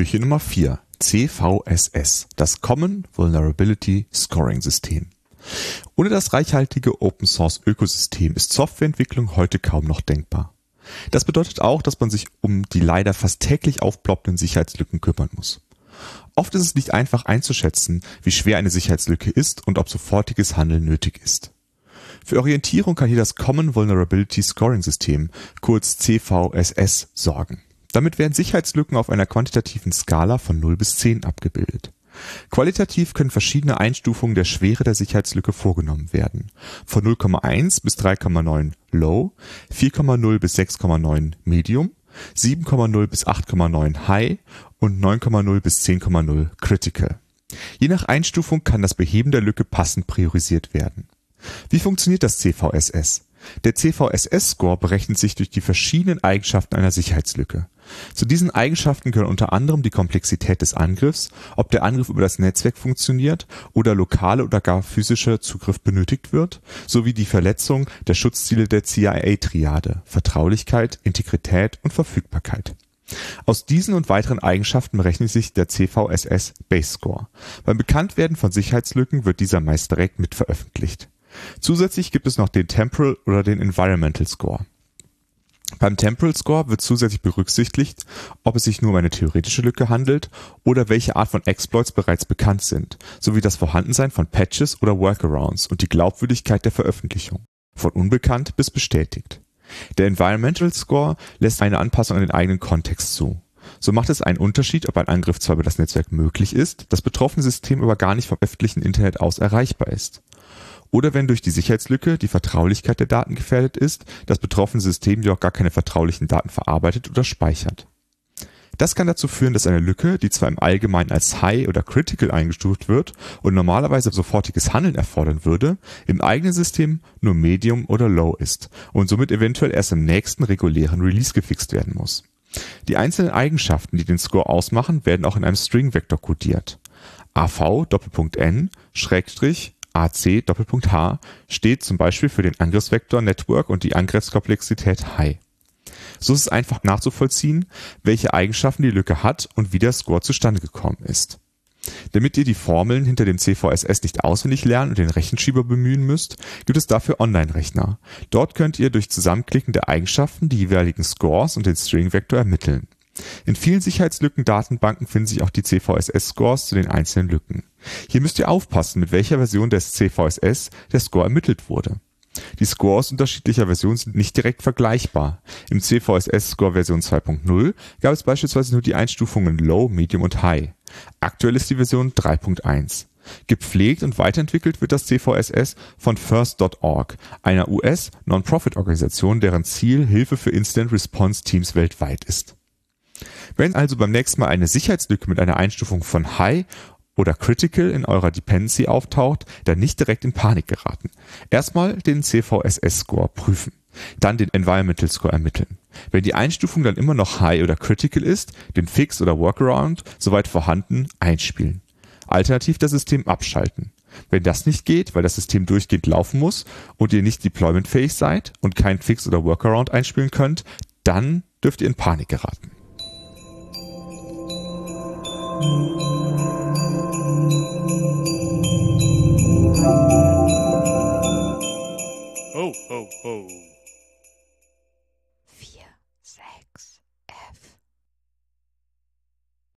Türchen Nummer 4. CVSS, das Common Vulnerability Scoring System. Ohne das reichhaltige Open Source Ökosystem ist Softwareentwicklung heute kaum noch denkbar. Das bedeutet auch, dass man sich um die leider fast täglich aufploppenden Sicherheitslücken kümmern muss. Oft ist es nicht einfach einzuschätzen, wie schwer eine Sicherheitslücke ist und ob sofortiges Handeln nötig ist. Für Orientierung kann hier das Common Vulnerability Scoring System, kurz CVSS, sorgen. Damit werden Sicherheitslücken auf einer quantitativen Skala von 0 bis 10 abgebildet. Qualitativ können verschiedene Einstufungen der Schwere der Sicherheitslücke vorgenommen werden. Von 0,1 bis 3,9 Low, 4,0 bis 6,9 Medium, 7,0 bis 8,9 High und 9,0 bis 10,0 Critical. Je nach Einstufung kann das Beheben der Lücke passend priorisiert werden. Wie funktioniert das CVSS? Der CVSS-Score berechnet sich durch die verschiedenen Eigenschaften einer Sicherheitslücke. Zu diesen Eigenschaften gehören unter anderem die Komplexität des Angriffs, ob der Angriff über das Netzwerk funktioniert oder lokale oder gar physischer Zugriff benötigt wird, sowie die Verletzung der Schutzziele der CIA-Triade (Vertraulichkeit, Integrität und Verfügbarkeit). Aus diesen und weiteren Eigenschaften berechnet sich der CVSS Base Score. Beim Bekanntwerden von Sicherheitslücken wird dieser meist direkt mit veröffentlicht. Zusätzlich gibt es noch den Temporal oder den Environmental Score beim Temporal Score wird zusätzlich berücksichtigt, ob es sich nur um eine theoretische Lücke handelt oder welche Art von Exploits bereits bekannt sind, sowie das Vorhandensein von Patches oder Workarounds und die Glaubwürdigkeit der Veröffentlichung (von unbekannt bis bestätigt). Der Environmental Score lässt eine Anpassung an den eigenen Kontext zu. So macht es einen Unterschied, ob ein Angriff zwar über das Netzwerk möglich ist, das betroffene System aber gar nicht vom öffentlichen Internet aus erreichbar ist oder wenn durch die Sicherheitslücke die Vertraulichkeit der Daten gefährdet ist, das betroffene System jedoch gar keine vertraulichen Daten verarbeitet oder speichert. Das kann dazu führen, dass eine Lücke, die zwar im Allgemeinen als High oder Critical eingestuft wird und normalerweise sofortiges Handeln erfordern würde, im eigenen System nur Medium oder Low ist und somit eventuell erst im nächsten regulären Release gefixt werden muss. Die einzelnen Eigenschaften, die den Score ausmachen, werden auch in einem String-Vektor codiert. AV-N Schrägstrich AC H steht zum Beispiel für den Angriffsvektor Network und die Angriffskomplexität High. So ist es einfach nachzuvollziehen, welche Eigenschaften die Lücke hat und wie der Score zustande gekommen ist. Damit ihr die Formeln hinter dem CVSS nicht auswendig lernen und den Rechenschieber bemühen müsst, gibt es dafür Online-Rechner. Dort könnt ihr durch Zusammenklicken der Eigenschaften die jeweiligen Scores und den String-Vektor ermitteln in vielen Sicherheitslücken-Datenbanken finden sich auch die CVSS-Scores zu den einzelnen Lücken. Hier müsst ihr aufpassen, mit welcher Version des CVSS der Score ermittelt wurde. Die Scores unterschiedlicher Versionen sind nicht direkt vergleichbar. Im CVSS-Score Version 2.0 gab es beispielsweise nur die Einstufungen Low, Medium und High. Aktuell ist die Version 3.1. Gepflegt und weiterentwickelt wird das CVSS von First.org, einer US-Non-Profit-Organisation, deren Ziel Hilfe für Incident Response Teams weltweit ist wenn also beim nächsten Mal eine Sicherheitslücke mit einer Einstufung von High oder Critical in eurer Dependency auftaucht, dann nicht direkt in Panik geraten. Erstmal den CVSS-Score prüfen, dann den Environmental Score ermitteln. Wenn die Einstufung dann immer noch High oder Critical ist, den Fix oder Workaround, soweit vorhanden, einspielen. Alternativ das System abschalten. Wenn das nicht geht, weil das System durchgehend laufen muss und ihr nicht deploymentfähig seid und kein Fix oder Workaround einspielen könnt, dann dürft ihr in Panik geraten. Ho, ho, ho.